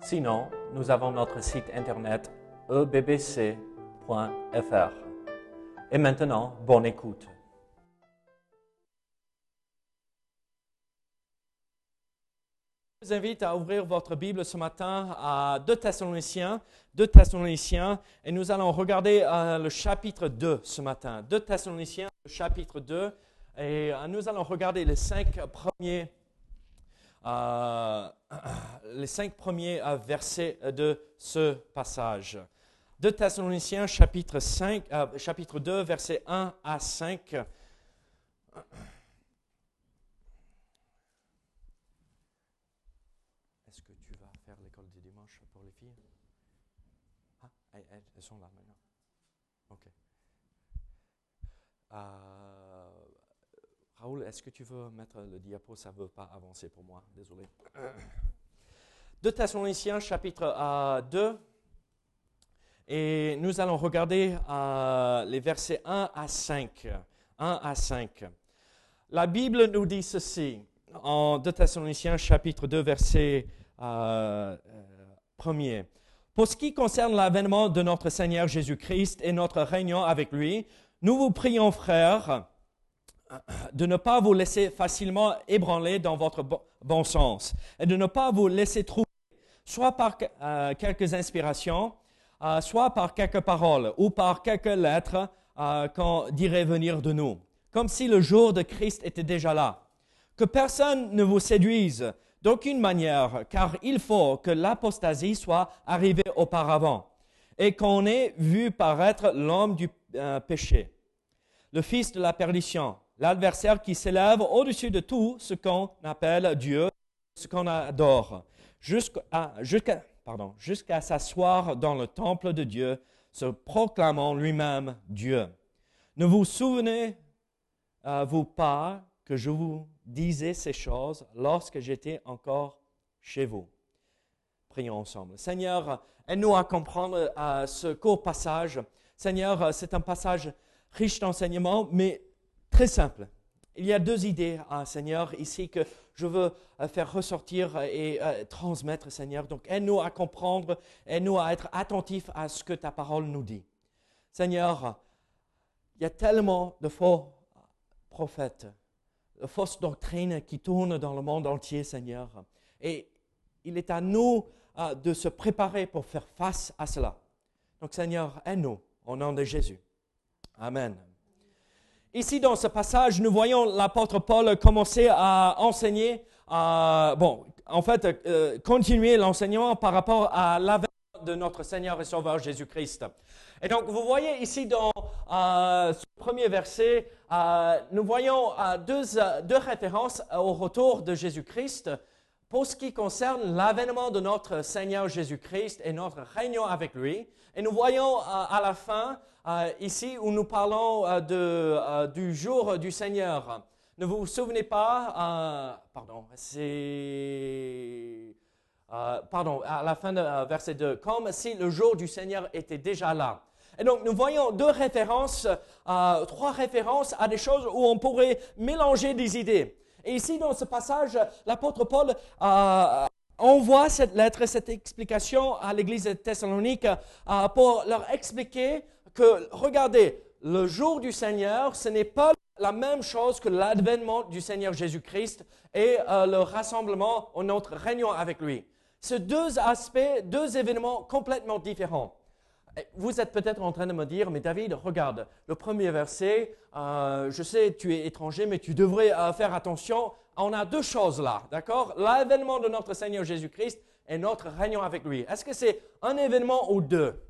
Sinon, nous avons notre site internet ebbc.fr. Et maintenant, bonne écoute. Je vous invite à ouvrir votre Bible ce matin à 2 Thessaloniciens, 2 Thessaloniciens, et nous allons regarder euh, le chapitre 2 ce matin. 2 Thessaloniciens, chapitre 2, et euh, nous allons regarder les cinq premiers, euh, les cinq premiers euh, versets de ce passage. 2 Thessaloniciens, chapitre, 5, euh, chapitre 2, versets 1 à 5. Est-ce que tu vas faire l'école du dimanche pour les filles? Ah, elles, elles- sont là maintenant. OK. Euh, Raoul, est-ce que tu veux mettre le diapo? Ça ne veut pas avancer pour moi, désolé. 2 Thessaloniciens, chapitre euh, 2. Et nous allons regarder euh, les versets 1 à 5. 1 à 5. La Bible nous dit ceci en 2 Thessaloniciens chapitre 2 verset euh, euh, 1er. Pour ce qui concerne l'avènement de notre Seigneur Jésus-Christ et notre réunion avec lui, nous vous prions, frères, de ne pas vous laisser facilement ébranler dans votre bon, sens et de ne pas vous laisser troubler, soit par euh, quelques inspirations, euh, soit par quelques paroles ou par quelques lettres euh, qu'on dirait venir de nous, comme si le jour de Christ était déjà là. Que personne ne vous séduise d'aucune manière, car il faut que l'apostasie soit arrivée auparavant et qu'on ait vu paraître l'homme du péché, le fils de la perdition, l'adversaire qui s'élève au-dessus de tout ce qu'on appelle Dieu, ce qu'on adore, jusqu'à jusqu'à s'asseoir dans le temple de Dieu, se proclamant lui-même Dieu. Ne vous souvenez-vous pas que je vous disais ces choses lorsque j'étais encore chez vous? Prions ensemble. Seigneur, aide-nous à comprendre euh, ce court passage. Seigneur, euh, c'est un passage riche d'enseignements, mais très simple. Il y a deux idées, Seigneur, ici que je veux euh, faire ressortir et euh, transmettre, Seigneur. Donc, aide-nous à comprendre, aide-nous à être attentifs à ce que ta parole nous dit. Seigneur, il y a tellement de faux prophètes, de fausses doctrines qui tournent dans le monde entier, Seigneur. Et il est à nous euh, de se préparer pour faire face à cela. Donc, Seigneur, aide-nous au nom de Jésus. Amen. Ici, dans ce passage, nous voyons l'apôtre Paul commencer à enseigner, bon, en fait, euh, continuer l'enseignement par rapport à l'avènement de notre Seigneur et Sauveur Jésus-Christ. Et donc, vous voyez ici dans euh, ce premier verset, euh, nous voyons deux, deux références au retour de Jésus-Christ pour ce qui concerne l'avènement de notre Seigneur Jésus-Christ et notre réunion avec lui. Et nous voyons à la fin, euh, ici, où nous parlons euh, euh, du jour du Seigneur. Ne vous souvenez pas, pardon, c'est... pardon, à la fin de verset 2, comme si le jour du Seigneur était déjà là. Et donc, nous voyons deux références, trois références à des choses où on pourrait mélanger des idées. Et ici, dans ce passage, l'apôtre Paul envoie cette lettre, cette explication à l'église de Thessalonique pour leur expliquer que, regardez, le jour du Seigneur, ce n'est pas la même chose que l'avènement du Seigneur Jésus-Christ et euh, le rassemblement ou notre réunion avec lui. C'est deux aspects, deux événements complètement différents. Vous êtes peut-être en train de me dire, mais David, regarde, le premier verset, euh, je sais, tu es étranger, mais tu devrais euh, faire attention. On a deux choses là, d'accord? L'avènement de notre Seigneur Jésus-Christ et notre réunion avec lui. Est-ce que c'est un événement ou deux?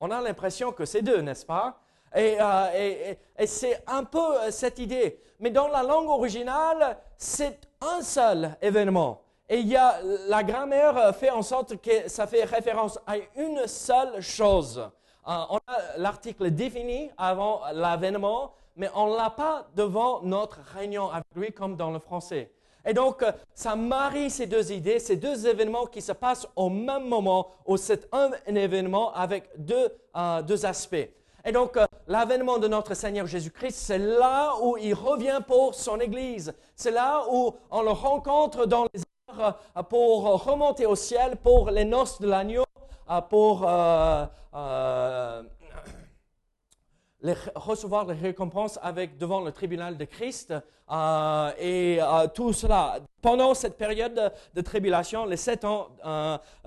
On a l'impression que c'est deux, n'est-ce pas? Et, euh, c'est un peu euh, cette idée. Mais dans la langue originale, c'est un seul événement. Et il y a, la grammaire fait en sorte que ça fait référence à une seule chose. Euh, on a l'article défini avant l'avènement, mais on ne l'a pas devant notre réunion avec lui comme dans le français. Et donc, euh, ça marie ces deux idées, ces deux événements qui se passent au même moment, ou c'est un, événement avec deux, euh, deux aspects. Et donc, l'avènement de notre Seigneur Jésus-Christ, c'est là où il revient pour son Église. C'est là où on le rencontre dans les euh, pour remonter au ciel pour les noces de l'agneau, euh, pour euh, recevoir les récompenses avec, devant le tribunal de Christ. et tout cela, pendant cette période de, tribulation, les sept ans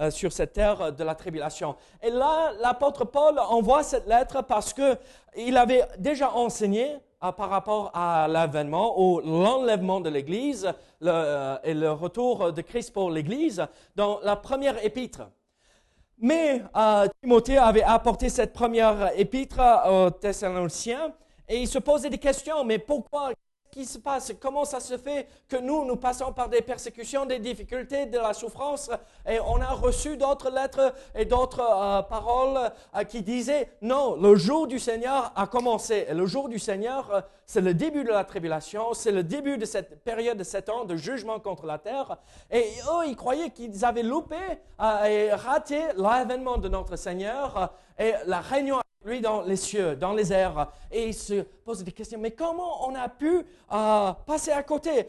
sur cette terre de la tribulation. Et là, l'apôtre Paul envoie cette lettre parce qu'il avait déjà enseigné par rapport à l'avènement ou l'enlèvement de l'Église euh, et le retour de Christ pour l'Église dans la première épître. Mais euh, Timothée avait apporté cette première épître aux Thessaloniciens et il se posait des questions, mais pourquoi qui se passe Comment ça se fait que nous, nous passons par des persécutions, des difficultés, de la souffrance Et on a reçu d'autres lettres et d'autres euh, paroles euh, qui disaient, non, le jour du Seigneur a commencé. Et le jour du Seigneur, euh, c'est le début de la tribulation, c'est le début de cette période de sept ans de jugement contre la terre. Et eux, ils croyaient qu'ils avaient loupé et raté l'avènement de notre Seigneur et la réunion lui dans les cieux, dans les airs, et il se pose des questions. Mais comment on a pu euh, passer à côté?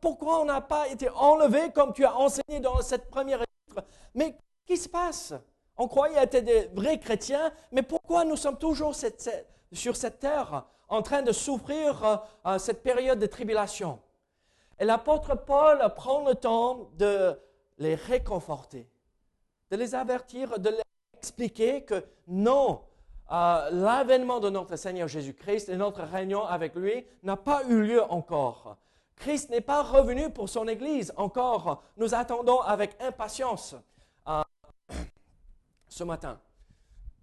Pourquoi on n'a pas été enlevé comme tu as enseigné dans cette première lettre Mais qu'est-ce qui se passe? On croyait être des vrais chrétiens, mais pourquoi nous sommes toujours sur cette terre en train de souffrir euh, cette période de tribulation? Et l'apôtre Paul prend le temps de les réconforter, de les avertir, de leur expliquer que non, euh, l'avènement de notre Seigneur Jésus-Christ et notre réunion avec lui n'a pas eu lieu encore. Christ n'est pas revenu pour son Église encore. Nous attendons avec impatience. Euh, ce matin,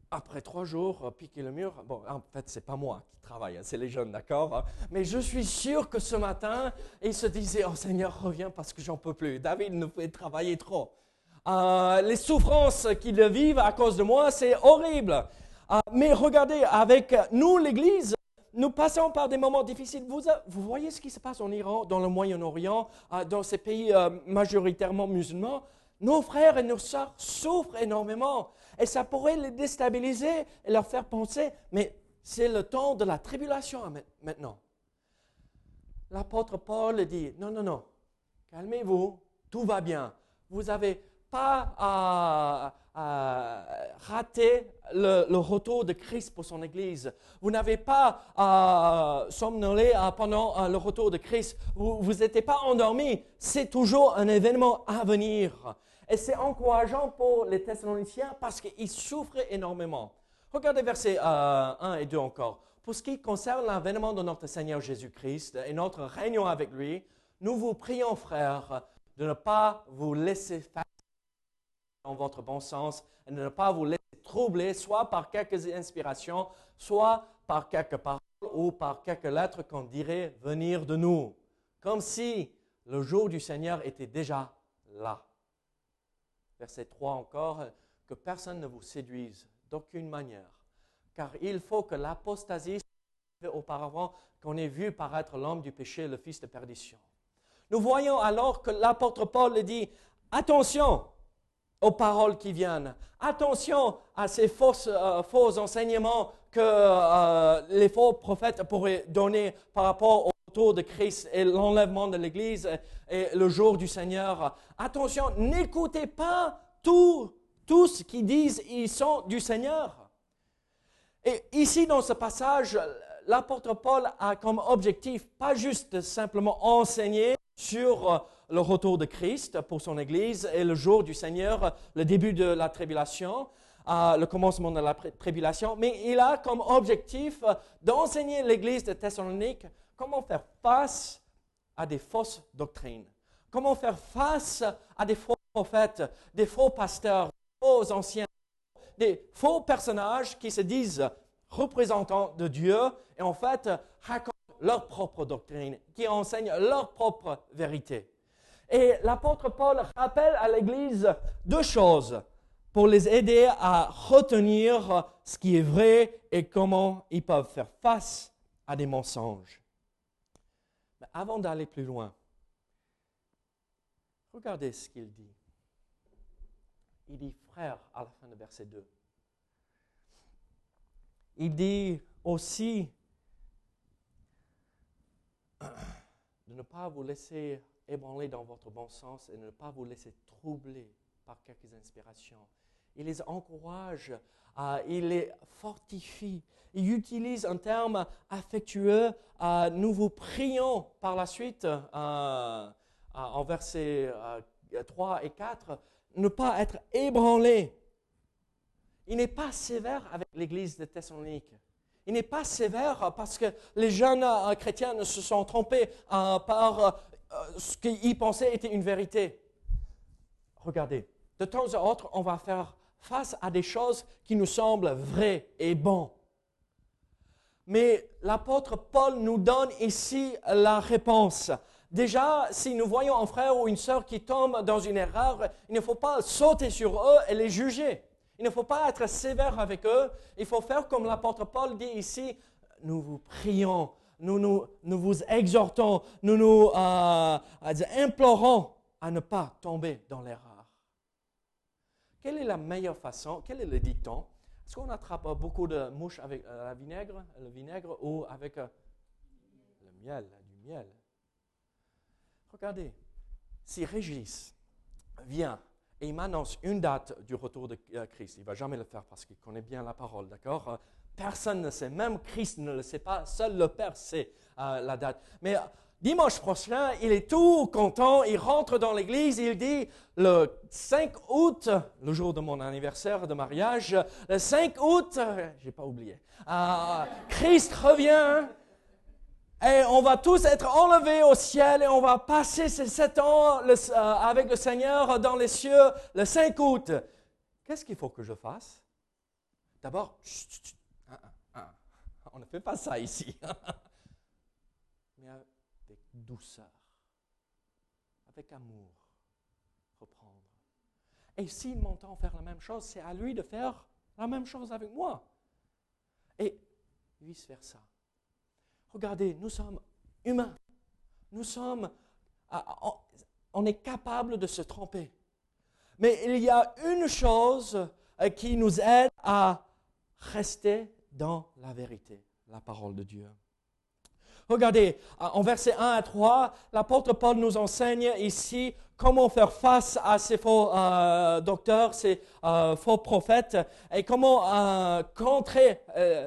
après trois jours, euh, piquer le mur. Bon, en fait, c'est pas moi qui travaille, hein, c'est les jeunes, d'accord Mais je suis sûr que ce matin, ils se disaient Oh Seigneur, reviens parce que j'en peux plus. David nous fait travailler trop. les souffrances qu'ils vivent à cause de moi, c'est horrible. Ah, mais regardez, avec nous, l'Église, nous passons par des moments difficiles. Vous, voyez ce qui se passe en Iran, dans le Moyen-Orient, ah, dans ces pays euh, majoritairement musulmans. Nos frères et nos sœurs souffrent énormément. Et ça pourrait les déstabiliser et leur faire penser, mais c'est le temps de la tribulation maintenant. L'apôtre Paul dit, non, non, non, calmez-vous, tout va bien. Vous n'avez pas à, rater le, retour de Christ pour son Église. Vous n'avez pas à somnoler pendant euh, le retour de Christ. Vous n'étiez pas endormi. C'est toujours un événement à venir. Et c'est encourageant pour les Thessaloniciens parce qu'ils souffrent énormément. Regardez versets 1 euh, et 2 encore. Pour ce qui concerne l'avènement de notre Seigneur Jésus-Christ et notre réunion avec lui, nous vous prions, frères, de ne pas vous laisser faire votre bon sens et ne pas vous laisser troubler, soit par quelques inspirations, soit par quelques paroles ou par quelques lettres qu'on dirait venir de nous, comme si le jour du Seigneur était déjà là. Verset 3 encore, que personne ne vous séduise d'aucune manière, car il faut que l'apostasie auparavant qu'on ait vu paraître l'homme du péché, le fils de perdition. Nous voyons alors que l'apôtre Paul dit, attention, aux paroles qui viennent. Attention à ces euh, faux enseignements que euh, les faux prophètes pourraient donner par rapport au retour de Christ et l'enlèvement de l'Église et le jour du Seigneur. Attention, n'écoutez pas tous ce qu'ils disent ils sont du Seigneur. Et ici, dans ce passage, l'apôtre Paul a comme objectif pas juste simplement enseigner sur le retour de Christ pour son Église et le jour du Seigneur, le début de la tribulation, euh, le commencement de la tribulation, mais il a comme objectif d'enseigner l'Église de Thessalonique comment faire face à des fausses doctrines, comment faire face à des faux prophètes, des faux pasteurs, des faux anciens, des faux personnages qui se disent représentants de Dieu et en fait racontent leur propre doctrine, qui enseignent leur propre vérité. Et l'apôtre Paul rappelle à l'Église deux choses pour les aider à retenir ce qui est vrai et comment ils peuvent faire face à des mensonges. Mais avant d'aller plus loin, regardez ce qu'il dit. Il dit frère à la fin de verset 2. Il dit aussi de ne pas vous laisser ébranler dans votre bon sens et ne pas vous laisser troubler par quelques inspirations. Il les encourage, euh, il les fortifie. Il utilise un terme affectueux. Euh, nous vous prions par la suite, euh, en versets 3 et 4, ne pas être ébranlé. Il n'est pas sévère avec l'église de Thessalonique. Il n'est pas sévère parce que les jeunes chrétiens se sont trompés par ce qu'ils pensaient était une vérité. Regardez, de temps à autre, on va faire face à des choses qui nous semblent vraies et bonnes. Mais l'apôtre Paul nous donne ici la réponse. Déjà, si nous voyons un frère ou une sœur qui tombe dans une erreur, il ne faut pas sauter sur eux et les juger. Il ne faut pas être sévère avec eux. Il faut faire comme l'apôtre Paul dit ici, nous vous prions, nous, nous, nous vous exhortons, nous nous euh, implorons à ne pas tomber dans l'erreur. Quelle est la meilleure façon, quel est le dicton? Est-ce qu'on attrape beaucoup de mouches avec euh, vinaigre, le vinaigre ou avec euh, le miel, du miel? Regardez, si Régis vient et il m'annonce une date du retour de euh, Christ, il ne va jamais le faire parce qu'il connaît bien la parole, d'accord? Personne ne sait, même Christ ne le sait pas, seul le Père sait la date. Mais Dimanche prochain, il est tout content, il rentre dans l'église, il dit le 5 août, le jour de mon anniversaire de mariage, le 5 août, j'ai pas oublié, euh, Christ revient et on va tous être enlevés au ciel et on va passer ces sept ans euh, avec le Seigneur dans les cieux le 5 août. Qu'est-ce qu'il faut que je fasse? D'abord. On ne fait pas ça ici. douceur, avec amour, reprendre. Et s'il m'entend faire la même chose, c'est à lui de faire la même chose avec moi. Et vice-versa. Regardez, nous sommes humains. Nous sommes, on est capable de se tromper. Mais il y a une chose euh, qui nous aide à rester dans la vérité, la parole de Dieu. Regardez, en versets 1 à 3, l'apôtre Paul nous enseigne ici comment faire face à ces faux euh, docteurs, ces euh, faux prophètes, et comment euh, contrer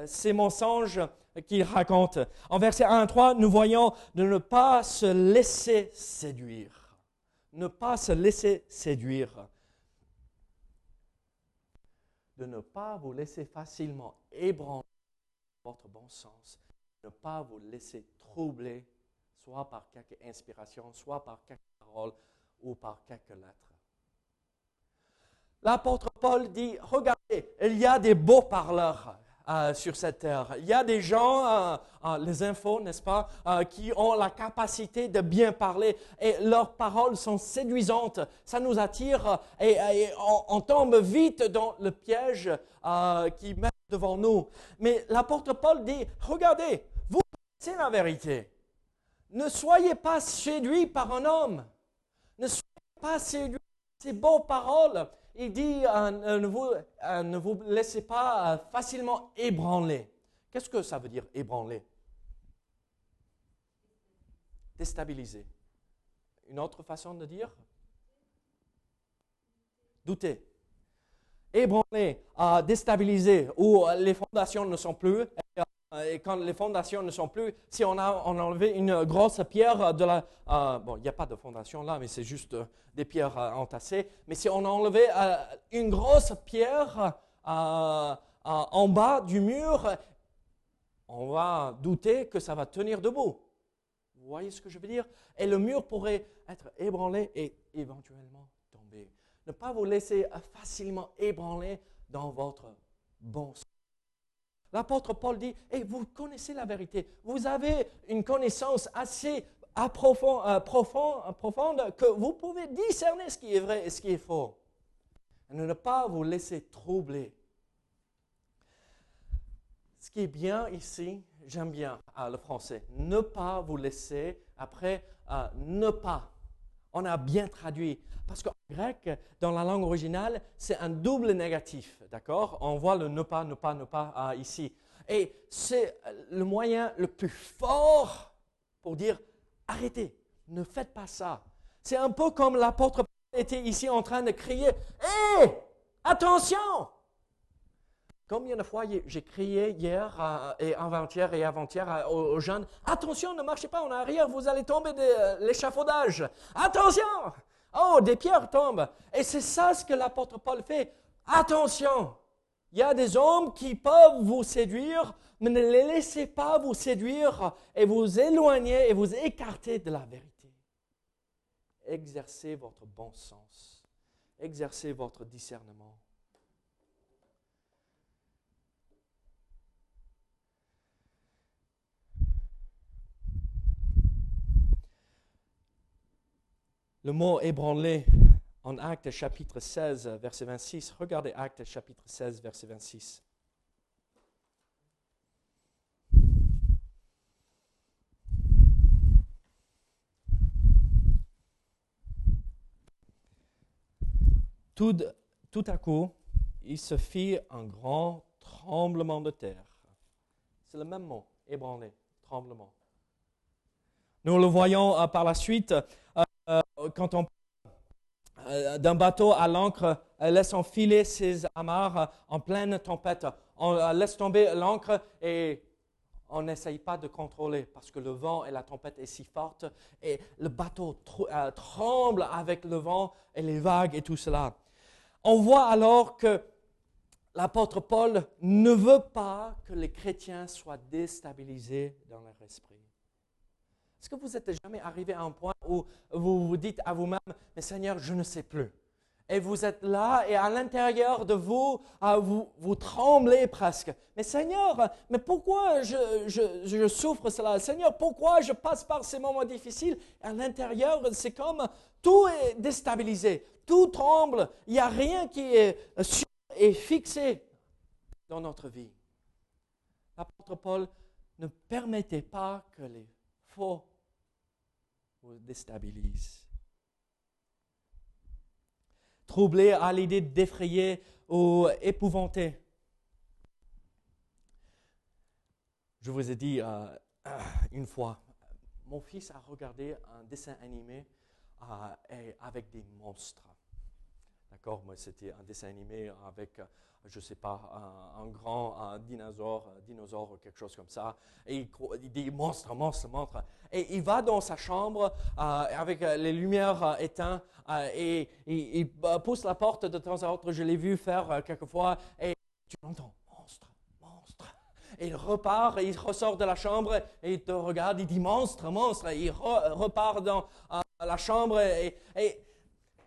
ces mensonges qu'ils racontent. En versets 1 à 3, nous voyons de ne pas se laisser séduire. Ne pas se laisser séduire. De ne pas vous laisser facilement ébranler votre bon sens ne pas vous laisser troubler, soit par quelques inspirations, soit par quelques paroles ou par quelques lettres. L'apôtre Paul dit, regardez, il y a des beaux parleurs euh, sur cette terre. Il y a des gens, euh, euh, les infos, n'est-ce pas, qui ont la capacité de bien parler et leurs paroles sont séduisantes. Ça nous attire et, on, tombe vite dans le piège qui met devant nous. Mais l'apôtre Paul dit, regardez, c'est la vérité. Ne soyez pas séduits par un homme. Ne soyez pas séduits par ces bonnes paroles. Il dit, euh, euh, ne, vous, euh, ne, vous, laissez pas facilement ébranler. Qu'est-ce que ça veut dire ébranler? Déstabiliser. Une autre façon de dire? Douter. Ébranler, déstabiliser, où les fondations ne sont plus, euh, et quand les fondations ne sont plus, si on a, enlevé une grosse pierre de la... Euh, bon, il n'y a pas de fondation là, mais c'est juste euh, des pierres entassées. Mais si on a enlevé une grosse pierre en bas du mur, on va douter que ça va tenir debout. Vous voyez ce que je veux dire? Et le mur pourrait être ébranlé et éventuellement. Ne pas vous laisser facilement ébranler dans votre bon sens. L'apôtre Paul dit, et vous connaissez la vérité, vous avez une connaissance assez profonde, profonde que vous pouvez discerner ce qui est vrai et ce qui est faux. Ne pas vous laisser troubler. Ce qui est bien ici, j'aime bien ah, le français, ne pas vous laisser, après, euh, ne pas. On a bien traduit. Parce qu'en grec, dans la langue originale, c'est un double négatif. D'accord? On voit le ne pas, ne pas, ne pas euh, ici. Et c'est le moyen le plus fort pour dire arrêtez, ne faites pas ça. C'est un peu comme l'apôtre était ici en train de crier Hé, attention Combien de fois j'ai crié hier et avant-hier et avant-hier aux, jeunes Attention, ne marchez pas en arrière, vous allez tomber de euh, l'échafaudage. Attention Oh, des pierres tombent. Et c'est ça ce que l'apôtre Paul fait. Attention Il y a des hommes qui peuvent vous séduire, mais ne les laissez pas vous séduire et vous éloigner et vous écarter de la vérité. Exercez votre bon sens. Exercez votre discernement. Le mot ébranlé en Acte chapitre 16, verset 26. Regardez Acte chapitre 16, verset 26. Tout, tout à coup, il se fit un grand tremblement de terre. C'est le même mot, ébranlé, tremblement. Nous le voyons euh, par la suite euh, quand on euh, d'un bateau à l'ancre, laisse enfiler ses amarres en pleine tempête. On laisse tomber l'ancre et on n'essaye pas de contrôler parce que le vent et la tempête est si forte et le bateau euh, tremble avec le vent et les vagues et tout cela. On voit alors que l'apôtre Paul ne veut pas que les chrétiens soient déstabilisés dans leur esprit. Est-ce que vous n'êtes jamais arrivé à un point où vous vous dites à vous-même, mais Seigneur, je ne sais plus. Et vous êtes là et à l'intérieur de vous, ah, vous, tremblez presque. Mais Seigneur, mais pourquoi je, je, je souffre cela? Seigneur, pourquoi je passe par ces moments difficiles À l'intérieur, c'est comme tout est déstabilisé, tout tremble, il n'y a rien qui est sûr et fixé dans notre vie. L'apôtre Paul ne permettait pas que les faux vous déstabilise. Troublé à l'idée d'effrayer ou épouvanter. Je vous ai dit euh, une fois, mon fils a regardé un dessin animé euh, avec des monstres. D'accord c'était un dessin animé avec je ne sais pas, un, grand dinosaure, dinosaure, quelque chose comme ça. Et il, dit monstre, monstre, monstre. Et il va dans sa chambre euh, avec euh, les lumières euh, éteintes et il, pousse la porte de temps à autre. Je l'ai vu faire quelquefois et tu l'entends, monstre, monstre. Et il repart, et il ressort de la chambre et il te regarde, il dit monstre, monstre. Il repart dans la chambre et,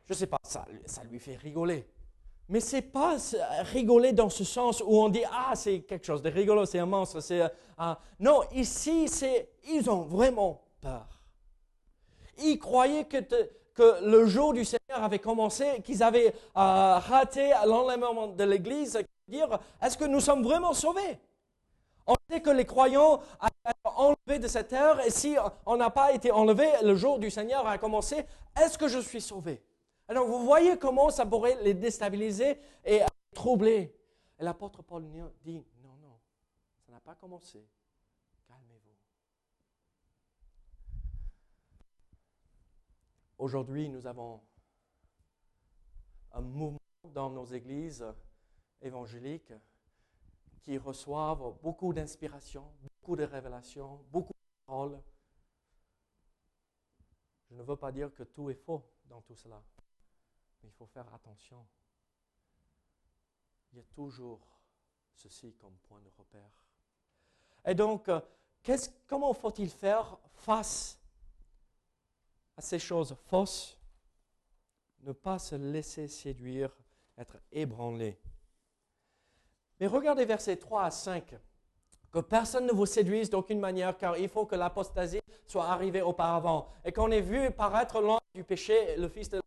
je ne sais pas, ça, ça lui fait rigoler. Mais c'est pas rigoler dans ce sens où on dit ah c'est quelque chose de rigolo, c'est un monstre. C'est euh, non ici c'est ils ont vraiment peur. Ils croyaient que, que le jour du Seigneur avait commencé, qu'ils avaient euh, raté l'enlèvement de l'Église. Dire est-ce que nous sommes vraiment sauvés? On sait que les croyants été enlevés de cette terre et si on n'a pas été enlevé, le jour du Seigneur a commencé. Est-ce que je suis sauvé? Alors vous voyez comment ça pourrait les déstabiliser et troubler. Et l'apôtre Paul dit, non, non, ça n'a pas commencé. Calmez-vous. Aujourd'hui, nous avons un mouvement dans nos églises évangéliques qui reçoivent beaucoup d'inspiration, beaucoup de révélations, beaucoup de paroles. Je ne veux pas dire que tout est faux dans tout cela il faut faire attention. Il y a toujours ceci comme point de repère. Et donc, euh, comment faut-il faire face à ces choses fausses? Ne pas se laisser séduire, être ébranlé. Mais regardez versets 3 à 5. Que personne ne vous séduise d'aucune manière, car il faut que l'apostasie soit arrivé auparavant et qu'on ait vu paraître l'homme du péché, le Fils de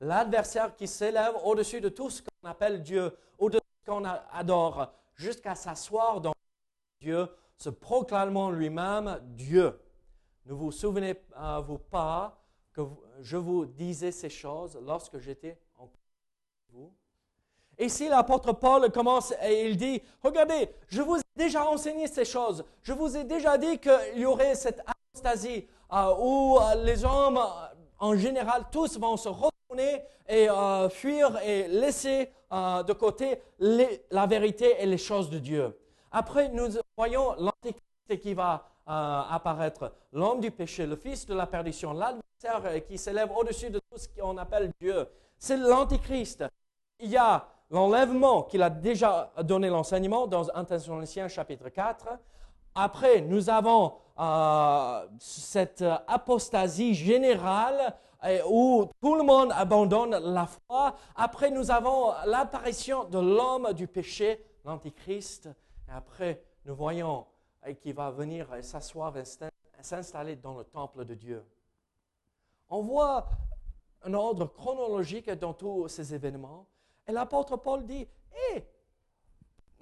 l'adversaire qui s'élève au-dessus de tout ce qu'on appelle Dieu, au-dessus de ce qu'on adore, jusqu'à s'asseoir dans Dieu, se proclamant lui-même Dieu. Ne vous souvenez-vous pas que je vous disais ces choses lorsque j'étais en vous? Et ici, l'apôtre Paul commence et il dit, regardez, je vous ai déjà enseigné ces choses. Je vous ai déjà dit qu'il y aurait cette apostasie euh, où euh, les hommes, en général, tous vont se et euh, fuir et laisser de côté la vérité et les choses de Dieu. Après, nous voyons l'Antéchrist qui va apparaître, l'homme du péché, le fils de la perdition, l'adversaire qui s'élève au-dessus de tout ce qu'on appelle Dieu. C'est l'Antéchrist. Il y a l'enlèvement qu'il a déjà donné l'enseignement dans 1 Thessaloniciens chapitre 4. Après, nous avons euh, cette apostasie générale où tout le monde abandonne la foi. Après, nous avons l'apparition de l'homme du péché, l'Antichrist. Et après, nous voyons qu'il va venir s'asseoir et s'installer dans le temple de Dieu. On voit un ordre chronologique dans tous ces événements. Et l'apôtre Paul dit, hé,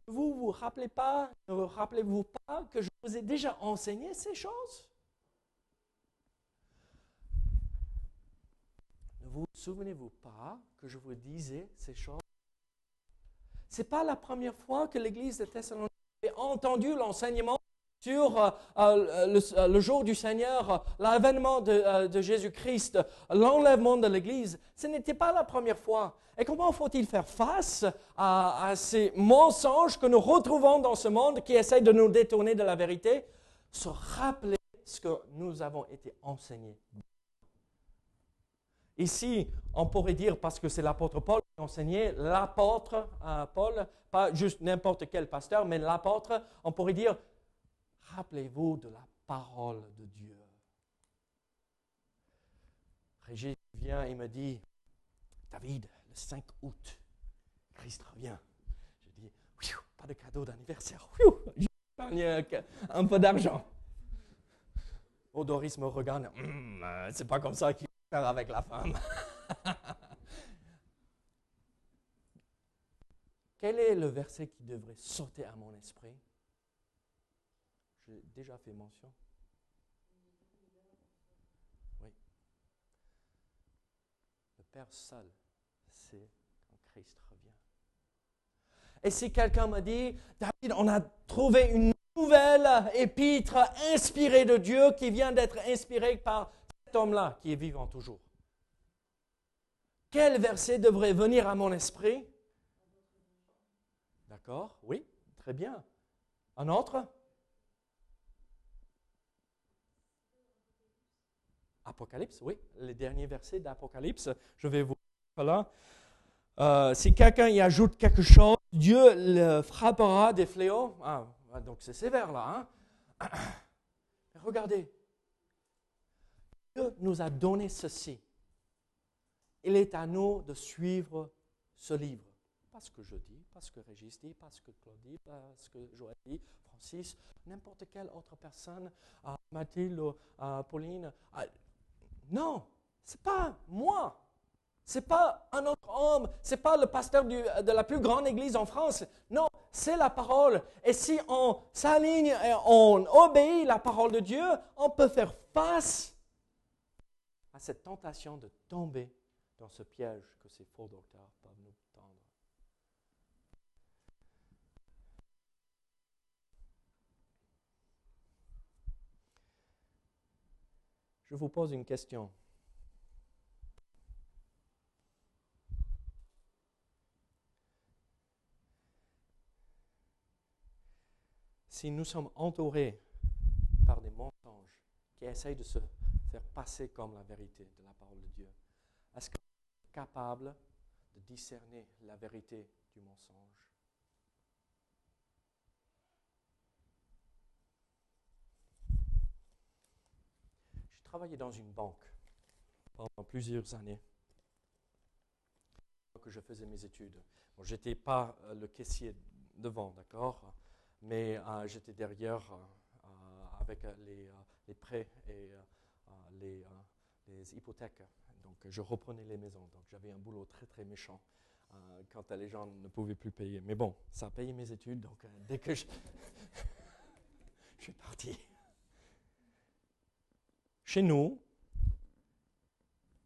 vous vous rappelez pas, ne vous rappelez-vous pas que je vous ai déjà enseigné ces choses? Vous souvenez-vous pas que je vous disais ces choses? Ce n'est pas la première fois que l'Église de Thessalonique a entendu l'enseignement sur euh, euh, euh, le, jour du Seigneur, l'avènement de, Jésus-Christ, l'enlèvement de l'Église. Ce n'était pas la première fois. Et comment faut-il faire face à, ces mensonges que nous retrouvons dans ce monde qui essayent de nous détourner de la vérité? Se rappeler ce que nous avons été enseignés. Ici, on pourrait dire, parce que c'est l'apôtre Paul qui enseignait, l'apôtre Paul, pas juste n'importe quel pasteur, mais l'apôtre, on pourrait dire, Rappelez-vous de la parole de Dieu. Régis vient et me dit, David, le 5 août, Christ revient. Je dis, pas de cadeau d'anniversaire. Un peu d'argent. Oh, Doris me regarde, hum, euh, c'est pas comme ça qu'il avec la femme. Quel est le verset qui devrait sauter à mon esprit? J'ai déjà fait mention. Oui. Le Père seul sait quand Christ revient. Et si quelqu'un me dit, David, on a trouvé une nouvelle épître inspirée de Dieu qui vient d'être inspirée par homme-là qui est vivant toujours. Quel verset devrait venir à mon esprit? D'accord Oui, très bien. Un autre? Apocalypse, oui, les derniers versets d'Apocalypse. Je vais vous là. Euh, si quelqu'un y ajoute quelque chose, Dieu le frappera des fléaux. Ah, donc c'est sévère là. Hein? Regardez, Dieu nous a donné ceci. Il est à nous de suivre ce livre. Pas ce que je dis, pas ce que Régis dit, pas ce que Claude dit, pas ce que Joël dit, Francis, n'importe quelle autre personne, euh, Mathilde, euh, Pauline. Non, ce n'est pas moi. Ce n'est pas un autre homme. Ce n'est pas le pasteur de la plus grande église en France. Non, c'est la parole. Et si on s'aligne et on obéit la parole de Dieu, on peut faire face à cette tentation de tomber dans ce piège que ces faux docteurs peuvent nous tendre. Je vous pose une question. Si nous sommes entourés par des mensonges qui essayent de se passer comme la vérité de la parole de Dieu, est-ce qu'on est capable de discerner la vérité du mensonge? Travaillé dans une banque pendant plusieurs années. Que je faisais mes études. je n'étais pas euh, le caissier devant, d'accord, mais euh, j'étais derrière euh, avec les les prêts et les, les, hypothèques. Donc je reprenais les maisons. Donc j'avais un boulot très très méchant quand les gens ne pouvaient plus payer. Mais bon, ça a payé mes études. Donc dès que je, je suis parti. Chez nous,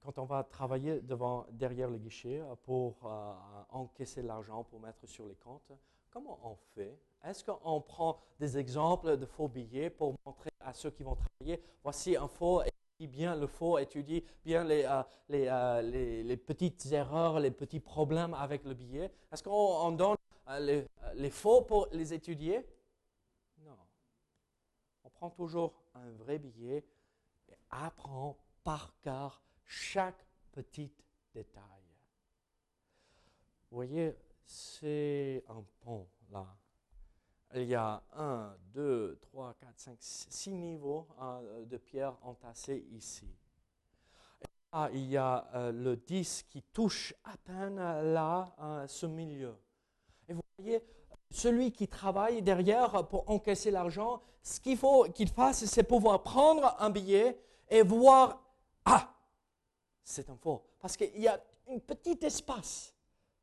quand on va travailler devant, derrière le guichet pour euh, encaisser l'argent, pour mettre sur les comptes, comment on fait? Est-ce qu'on prend des exemples de faux billets pour montrer à ceux qui vont travailler, voici un faux, bien le faux, étudie bien les, euh, euh, les, les, petites erreurs, les petits problèmes avec le billet Est-ce qu'on donne les, les faux pour les étudier? Non. On prend toujours un vrai billet et apprend par cœur chaque petit détail. Vous voyez, c'est un pont là. Il y a un, deux, trois, quatre, cinq, six niveaux euh, de pierre entassés ici. Il y a euh, le 10 qui touche à peine là, euh, ce milieu. Et vous voyez, celui qui travaille derrière pour encaisser l'argent, ce qu'il faut qu'il fasse, c'est pouvoir prendre un billet et voir, ah, c'est un faux. Parce qu'il y a un petit espace.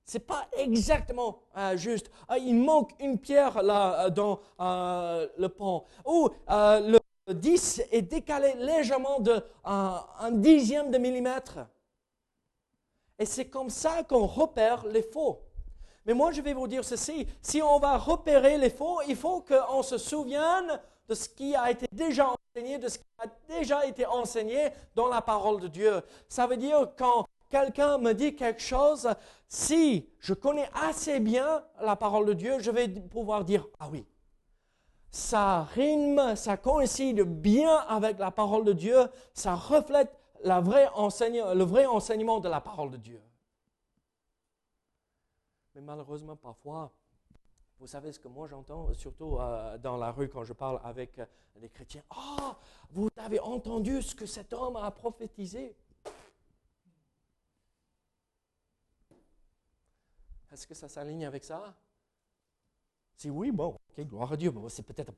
Ce n'est pas exactement euh, juste. Ah, il manque une pierre là euh, dans euh, le pont. Ou le 10 est décalé légèrement de un dixième de millimètre. Et c'est comme ça qu'on repère les faux. Mais moi, je vais vous dire ceci. Si on va repérer les faux, il faut qu'on se souvienne de ce qui a été déjà enseigné, de ce qui a déjà été enseigné dans la parole de Dieu. Ça veut dire quand quelqu'un me dit quelque chose, si je connais assez bien la parole de Dieu, je vais pouvoir dire, ah oui, ça rime, ça coïncide bien avec la parole de Dieu, ça reflète le vrai enseignement de la parole de Dieu. Mais malheureusement, parfois, vous savez ce que moi j'entends, surtout euh, dans la rue quand je parle avec euh, les chrétiens. Ah, oh, vous avez entendu ce que cet homme a prophétisé? Est-ce que ça s'aligne avec ça? Si oui, bon, ok, gloire à Dieu. C'est peut-être un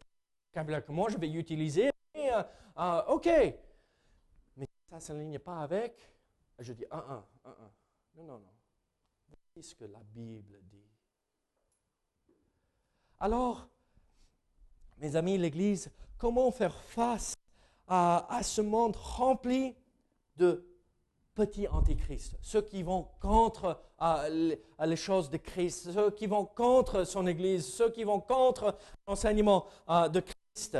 vocabulaire que moi je vais utiliser. Euh, ok. Mais ça ne s'aligne pas avec, je dis un, un, un, un. Non, non, non. Voici ce que la Bible dit. Alors, mes amis, l'Église, comment faire face à, ce monde rempli de petits antichrists, ceux qui vont contre euh, les, choses de Christ, ceux qui vont contre son Église, ceux qui vont contre l'enseignement euh, de Christ.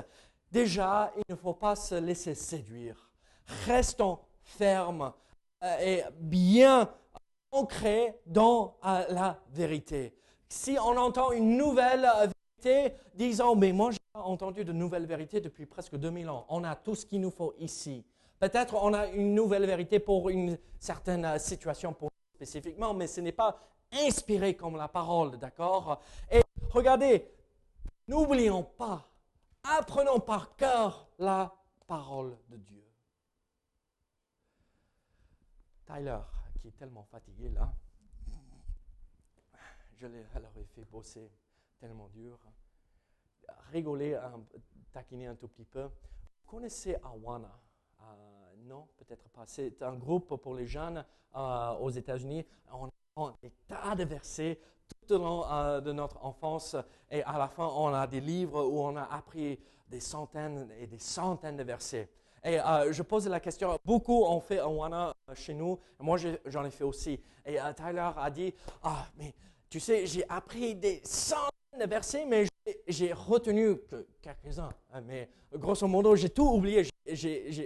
Déjà, il ne faut pas se laisser séduire. Restons fermes euh, et bien ancrés dans la vérité si on entend une nouvelle vérité, disons, mais moi, j'ai entendu de nouvelle vérité depuis presque 2000 ans. On a tout ce qu'il nous faut ici. Peut-être on a une nouvelle vérité pour une certaine situation pour spécifiquement, mais ce n'est pas inspiré comme la parole, d'accord? Et regardez, n'oublions pas, apprenons par cœur la parole de Dieu. Tyler, qui est tellement fatigué là, je leur ai fait bosser tellement dur. Rigoler, taquiner un tout petit peu. Vous connaissez Awana? Euh, Non, peut-être pas. C'est un groupe pour les jeunes euh, aux États-Unis. On a des tas de versets tout au long euh, de notre enfance. Et à la fin, on a des livres où on a appris des centaines et des centaines de versets. Et je pose la question, beaucoup ont fait Awana chez nous, moi j'en ai fait aussi. Et Tyler a dit, ah, mais tu sais, j'ai appris des centaines de versets, mais j'ai retenu que quelques-uns. Mais grosso modo, j'ai tout oublié.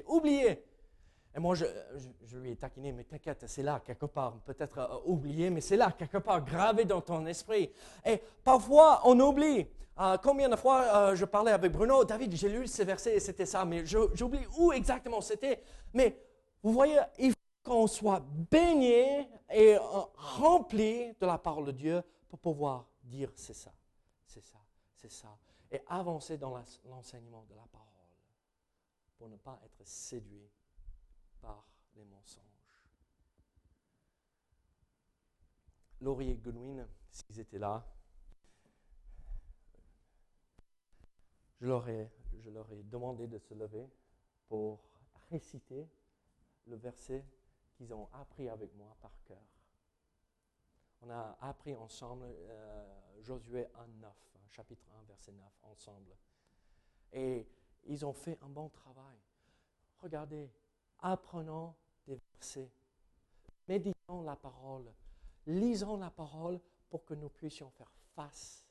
Oublié. Et moi, je, lui ai taquiné, mais t'inquiète, c'est là quelque part, peut-être euh, oublié, mais c'est là quelque part, gravé dans ton esprit. Et parfois, on oublie. Euh, combien de fois euh, je parlais avec Bruno, David, j'ai lu ces versets et c'était ça, mais j'oublie où exactement c'était. Mais vous voyez, il qu'on soit baigné et rempli de la parole de Dieu pour pouvoir dire c'est ça, c'est ça, c'est ça, et avancer dans l'enseignement de la parole pour ne pas être séduit par les mensonges. Laurie et Goodwin, s'ils étaient là, je leur, ai, je leur ai demandé de se lever pour réciter le verset qu'ils ont appris avec moi par cœur. On a appris ensemble euh, Josué 1, 9, chapitre 1, verset 9, ensemble. Et ils ont fait un bon travail. Regardez, apprenons des versets, méditons la parole, lisons la parole pour que nous puissions faire face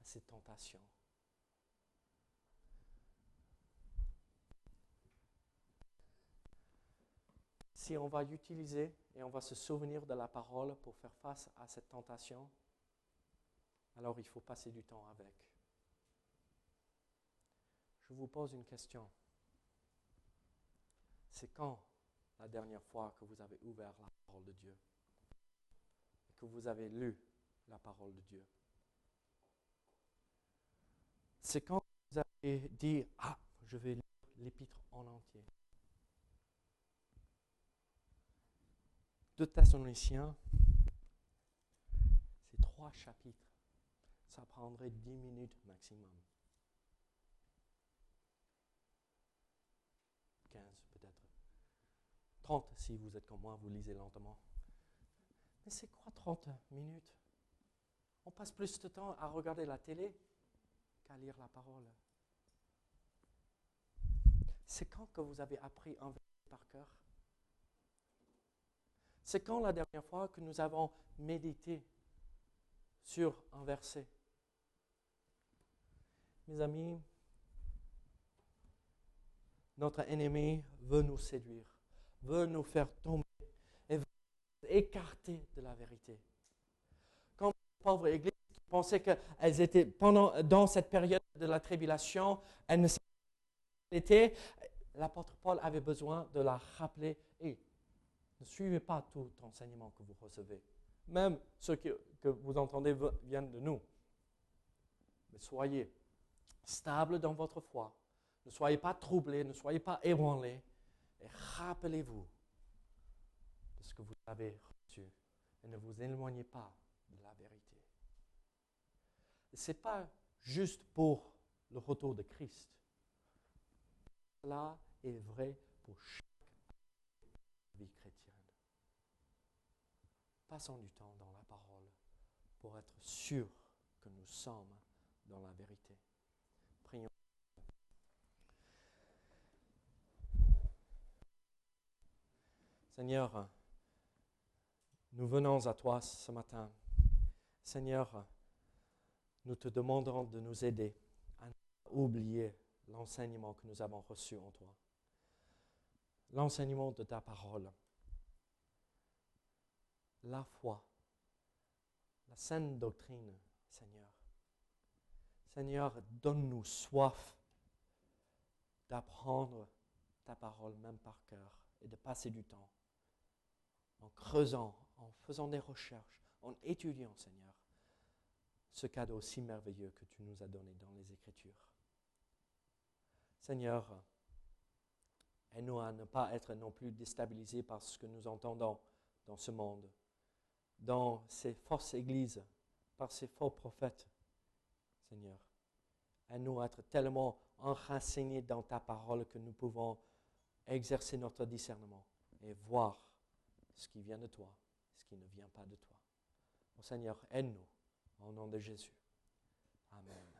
à ces tentations. Si on va utiliser et on va se souvenir de la parole pour faire face à cette tentation, alors il faut passer du temps avec. Je vous pose une question. C'est quand la dernière fois que vous avez ouvert la parole de Dieu? Que vous avez lu la parole de Dieu? C'est quand vous avez dit, ah, je vais lire l'épître en entier. de Thessaloniciens, c'est trois chapitres. Ça prendrait dix minutes maximum. 15 peut-être. 30 si vous êtes comme moi, vous lisez lentement. Mais c'est quoi 30 minutes? On passe plus de temps à regarder la télé qu'à lire la parole. C'est quand que vous avez appris un verset par cœur? C'est quand la dernière fois que nous avons médité sur un verset? Mes amis, notre ennemi veut nous séduire, veut nous faire tomber et veut nous écarter de la vérité. Quand la pauvre Église pensait qu'elles étaient pendant dans cette période de la tribulation, elles ne étaient, l'apôtre Paul avait besoin de la rappeler et ne suivez pas tout enseignement que vous recevez. Même ceux que, vous entendez viennent de nous. Mais soyez stables dans votre foi. Ne soyez pas troublés, ne soyez pas ébranlés. Et rappelez-vous de ce que vous avez reçu. Et ne vous éloignez pas de la vérité. Ce n'est pas juste pour le retour de Christ. Cela est vrai pour chaque vie chrétienne. Passons du temps dans la parole pour être sûrs que nous sommes dans la vérité. Prions. Seigneur, nous venons à toi ce matin. Seigneur, nous te demandons de nous aider à oublier l'enseignement que nous avons reçu en toi l'enseignement de ta parole, la foi, la saine doctrine, Seigneur. Seigneur, donne-nous soif d'apprendre ta parole même par cœur et de passer du temps en creusant, en faisant des recherches, en étudiant, Seigneur, ce cadeau si merveilleux que tu nous as donné dans les Écritures. Seigneur, et nous à ne pas être non plus déstabilisés par ce que nous entendons dans ce monde, dans ces fausses églises, par ces faux prophètes, Seigneur. Et nous à être tellement enracinés dans ta parole que nous pouvons exercer notre discernement et voir ce qui vient de toi, ce qui ne vient pas de toi. Seigneur, aide-nous au nom de Jésus. Amen.